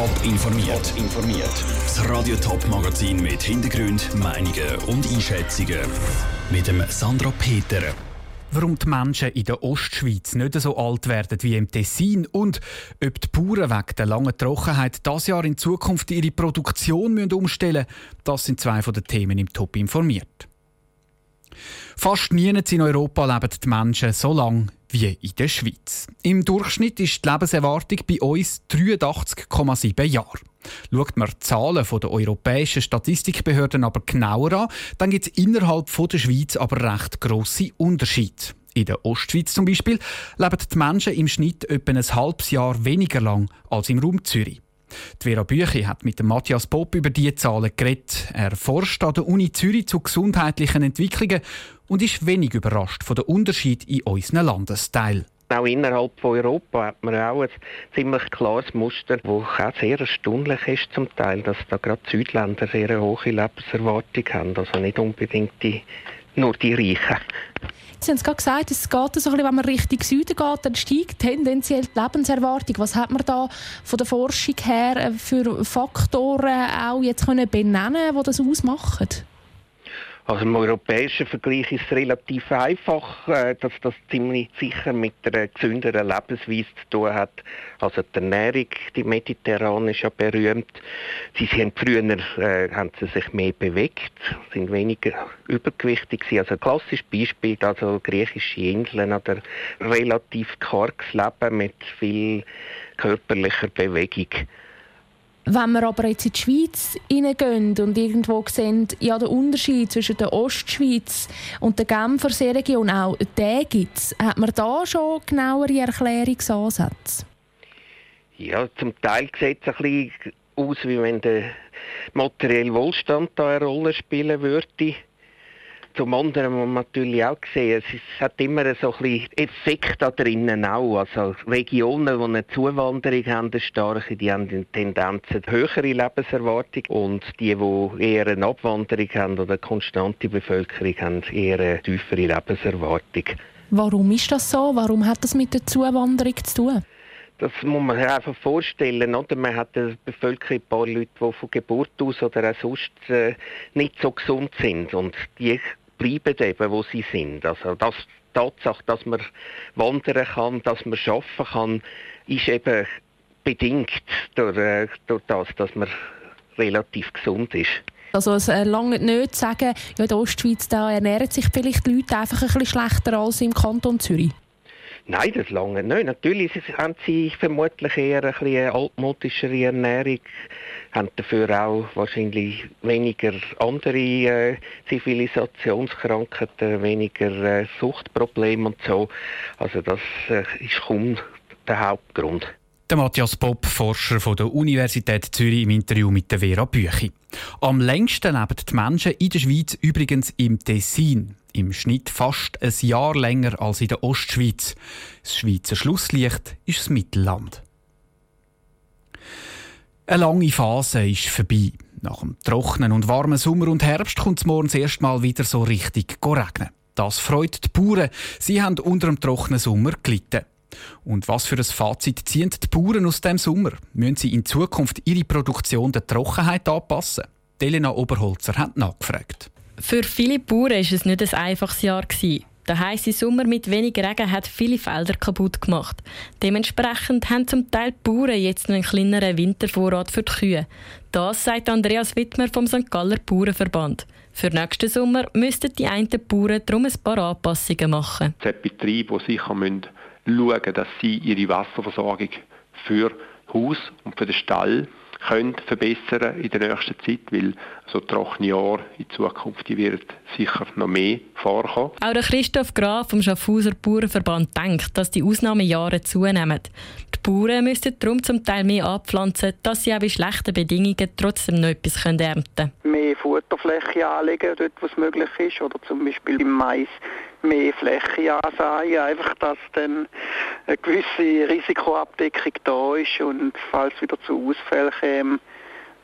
Top informiert. informiert. Das Radio Top Magazin mit Hintergrund, Meinungen und Einschätzungen mit dem Sandra Peter. Warum die Menschen in der Ostschweiz nicht so alt werden wie im Tessin und ob die Bauern wegen der langen Trockenheit das Jahr in Zukunft ihre Produktion umstellen müssen, das sind zwei von den Themen im Top informiert. Fast nirgends in Europa leben die Menschen so lange wie in der Schweiz. Im Durchschnitt ist die Lebenserwartung bei uns 83,7 Jahre. Schaut man die Zahlen der europäischen Statistikbehörden aber genauer an, dann gibt es innerhalb der Schweiz aber recht grosse Unterschiede. In der Ostschweiz zum Beispiel leben die Menschen im Schnitt etwa ein halbes Jahr weniger lang als im Raum Zürich. Die Vera Büchi hat mit Matthias Popp über diese Zahlen geredet. Er forscht an der Uni Zürich zu gesundheitlichen Entwicklungen und ist wenig überrascht von den Unterschied in unseren Landesteilen. Auch innerhalb von Europa hat man auch ein ziemlich klares Muster, das auch sehr erstaunlich ist zum Teil, dass da gerade Südländer sehr hohe Lebenserwartung haben, also nicht unbedingt die, nur die Reichen. Sie haben es gerade gesagt, es geht so ein bisschen, wenn man Richtung Süden geht, dann steigt tendenziell die Lebenserwartung. Was hat man da von der Forschung her äh, für Faktoren auch jetzt können benennen, die das ausmachen? Also im europäischen Vergleich ist es relativ einfach, äh, dass das ziemlich sicher mit einer gesünderen Lebensweise zu tun hat. Also die Ernährung, die mediterrane ist ja berühmt. Sie sind früher äh, haben sie sich mehr bewegt, sind weniger übergewichtig gewesen. Also ein klassisches Beispiel, also griechische Inseln oder relativ karges Leben mit viel körperlicher Bewegung. Wenn wir aber jetzt in die Schweiz hineingehen und irgendwo sehen, ja, der Unterschied zwischen der Ostschweiz und der Genfer Seeregion, auch den gibt es, hat man da schon genauere Erklärungsansätze? Ja, zum Teil sieht es ein bisschen aus, wie wenn der materielle Wohlstand da eine Rolle spielen würde. Zum anderen muss man natürlich auch sehen, es hat immer so ein bisschen Effekt da drinnen auch. Also Regionen, die eine Zuwanderung haben, eine starke, die haben die Tendenz eine höhere Lebenserwartung und die, die eher eine Abwanderung haben oder eine konstante Bevölkerung haben, eher eine tiefere Lebenserwartung. Warum ist das so? Warum hat das mit der Zuwanderung zu tun? Das muss man sich einfach vorstellen. Oder? Man hat in der Bevölkerung ein paar Leute, die von Geburt aus oder auch sonst äh, nicht so gesund sind. Und die bleiben eben, wo sie sind. Also das, die Tatsache, dass man wandern kann, dass man arbeiten kann, ist eben bedingt durch, äh, durch das, dass man relativ gesund ist. Also es äh, lange nicht zu sagen, ja, in der Ostschweiz da ernähren sich vielleicht die Leute einfach ein bisschen schlechter als im Kanton Zürich. Nein, das lange nicht. Natürlich haben sie vermutlich eher ein bisschen altmodischere Ernährung, haben dafür auch wahrscheinlich weniger andere äh, Zivilisationskrankheiten, weniger äh, Suchtprobleme und so. Also das äh, ist kaum der Hauptgrund. Der Matthias Popp, Forscher von der Universität Zürich im Interview mit der Vera Büchi. Am längsten leben die Menschen in der Schweiz übrigens im Tessin. Im Schnitt fast ein Jahr länger als in der Ostschweiz. Das Schweizer Schlusslicht ist das Mittelland. Eine lange Phase ist vorbei. Nach dem trockenen und warmen Sommer und Herbst kommt es morgen erst mal wieder so richtig regnen. Das freut die Bauern. Sie haben unter dem trockenen Sommer gelitten. Und was für ein Fazit ziehen die Bauern aus dem Sommer? Müssen sie in Zukunft ihre Produktion der Trockenheit anpassen? Elena Oberholzer hat nachgefragt. Für viele Bauern war es nicht ein einfaches Jahr. Der heiße Sommer mit wenig Regen hat viele Felder kaputt gemacht. Dementsprechend haben zum Teil die Bauern jetzt noch einen kleineren Wintervorrat für die Kühe. Das sagt Andreas Wittmer vom St. Galler Bauernverband. Für nächsten Sommer müssten die einen Bauern darum ein paar Anpassungen machen. Es hat Betriebe, die sicher müssen schauen, dass sie ihre Wasserversorgung für Haus und für den Stall können verbessern in der nächsten Zeit, weil so trockene Jahre in Zukunft die wird sicher noch mehr vorkommen. Auch der Christoph Graf vom Schaffhauser Bauernverband denkt, dass die Ausnahmejahre zunehmen. Die Bauern müssten darum zum Teil mehr anpflanzen, dass sie auch bei schlechten Bedingungen trotzdem noch etwas ernten können. Mehr Futterfläche anlegen, dort wo es möglich ist, oder zum Beispiel im Mais mehr Fläche ansagen, einfach, dass dann eine gewisse Risikoabdeckung da ist und falls wieder zu Ausfällen käme,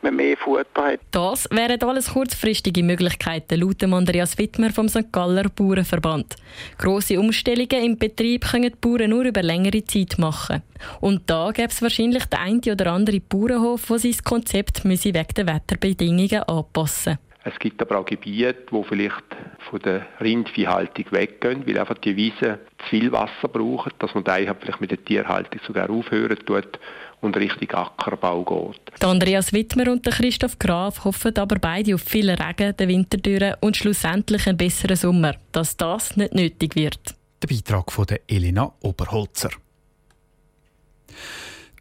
man mehr Futter hat. Das wären alles kurzfristige Möglichkeiten, laut Andreas Wittmer vom St. Galler Bauernverband. Grosse Umstellungen im Betrieb können die Bauern nur über längere Zeit machen. Und da gäbe es wahrscheinlich den einen oder anderen Bauernhof, der sein Konzept wegen der Wetterbedingungen anpassen müsse. Es gibt aber auch Gebiete, wo vielleicht von der Rindviehhaltung weggehen, weil einfach die Wiesen zu viel Wasser brauchen, dass man da vielleicht mit der Tierhaltung sogar aufhören tut und Richtung Ackerbau geht. Der Andreas Wittmer und der Christoph Graf hoffen aber beide auf viel Regen den Winter durch und schlussendlich einen besseren Sommer, dass das nicht nötig wird. Der Beitrag von der Elena Oberholzer.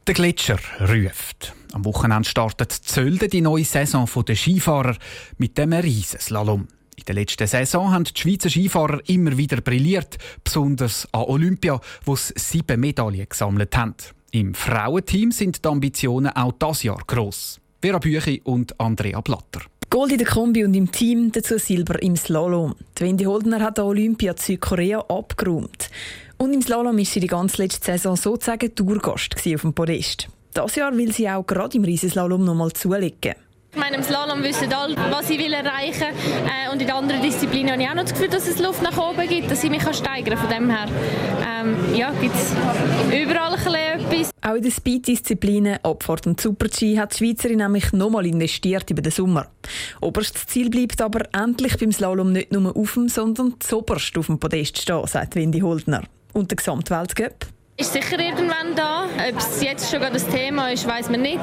Der Gletscher ruft. Am Wochenende startet Zölde die neue Saison der Skifahrer mit dem Riesenslalom. In der letzten Saison haben die Schweizer Skifahrer immer wieder brilliert, besonders an Olympia, wo sie sieben Medaillen gesammelt haben. Im Frauenteam sind die Ambitionen auch das Jahr gross. Vera Büchi und Andrea Blatter. Gold in der Kombi und im Team, dazu Silber im Slalom. Die Wendy Holdner hat an Olympia Südkorea abgeräumt. Und im Slalom war sie die ganze letzte Saison sozusagen Tourgast auf dem Podest. Das Jahr will sie auch gerade im Riesenslalom noch mal zulegen. Ich meine, im Slalom wissen alle, was ich will erreichen will. Äh, und in anderen Disziplinen habe ich auch noch das Gefühl, dass es Luft nach oben gibt, dass ich mich steigern kann. Von dem her ähm, ja, gibt es überall ein etwas. Auch in den Speed-Disziplinen Abfahrt und Super-G hat die Schweizerin nämlich nochmal investiert über den Sommer. Oberstes Ziel bleibt aber endlich beim Slalom nicht nur auf dem, sondern zoberst auf dem Podest stehen, sagt Wendy Holdner. Und der Gesamtweltcup? Ist sicher irgendwann da. Ob es jetzt schon das Thema ist, weiß man nicht.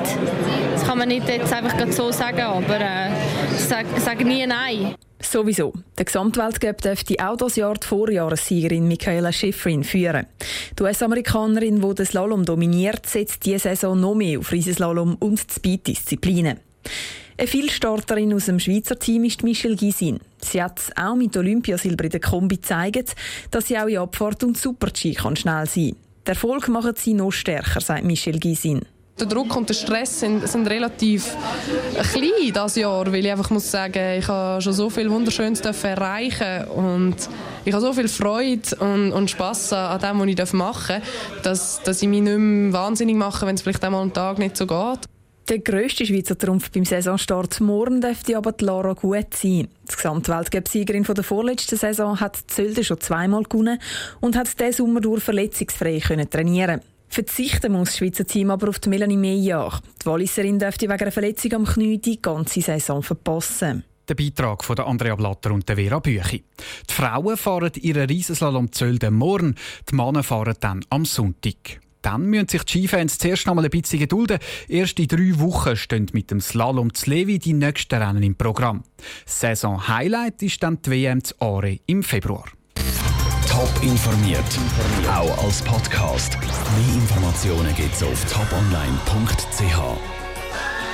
Das kann man nicht jetzt einfach so sagen, aber äh, sag, sag nie Nein. Sowieso. Der Gesamtweltcup dürfte auch das Jahr die Vorjahressiegerin Michaela Schifrin führen. Die US-Amerikanerin, die den Slalom dominiert, setzt diese Saison noch mehr auf Riesenslalom und Speed-Disziplinen. Eine Vielstarterin aus dem Schweizer Team ist Michelle Gisin. Sie hat auch mit Olympiasilber in der Kombi gezeigt, dass sie auch in Abfahrt und Super-G schnell sein kann. Der Erfolg macht sie noch stärker, sagt Michel Gisin. Der Druck und der Stress sind, sind relativ klein dieses Jahr, weil ich einfach muss sagen, ich habe schon so viel Wunderschönes erreichen und ich habe so viel Freude und, und Spass an dem, was ich machen darf, dass, dass ich mich nicht mehr wahnsinnig mache, wenn es vielleicht einmal einen Tag nicht so geht. Der grösste Schweizer Trumpf beim Saisonstart morgen dürfte aber die Lara gut sein. Die Gesamtweltcup-Siegerin der vorletzten Saison hat Zölde schon zweimal gewonnen und hat diesen Sommer durch verletzungsfrei können trainieren Verzichten muss das Schweizer Team aber auf die Melanie Meyer. Die Walliserin dürfte wegen einer Verletzung am Knie die ganze Saison verpassen. Der Beitrag von Andrea Blatter und Vera Büchi. Die Frauen fahren ihren Riesenslalom Zölde morgen, die Männer fahren dann am Sonntag. Dann müssen sich die Skifans zuerst noch mal ein bisschen gedulden. Erst in drei Wochen stehen mit dem Slalom zu Levi die nächsten Rennen im Programm. Saison Highlight ist dann die WM zu Are im Februar. Top informiert, auch als Podcast. Mehr Informationen gibt's auf toponline.ch.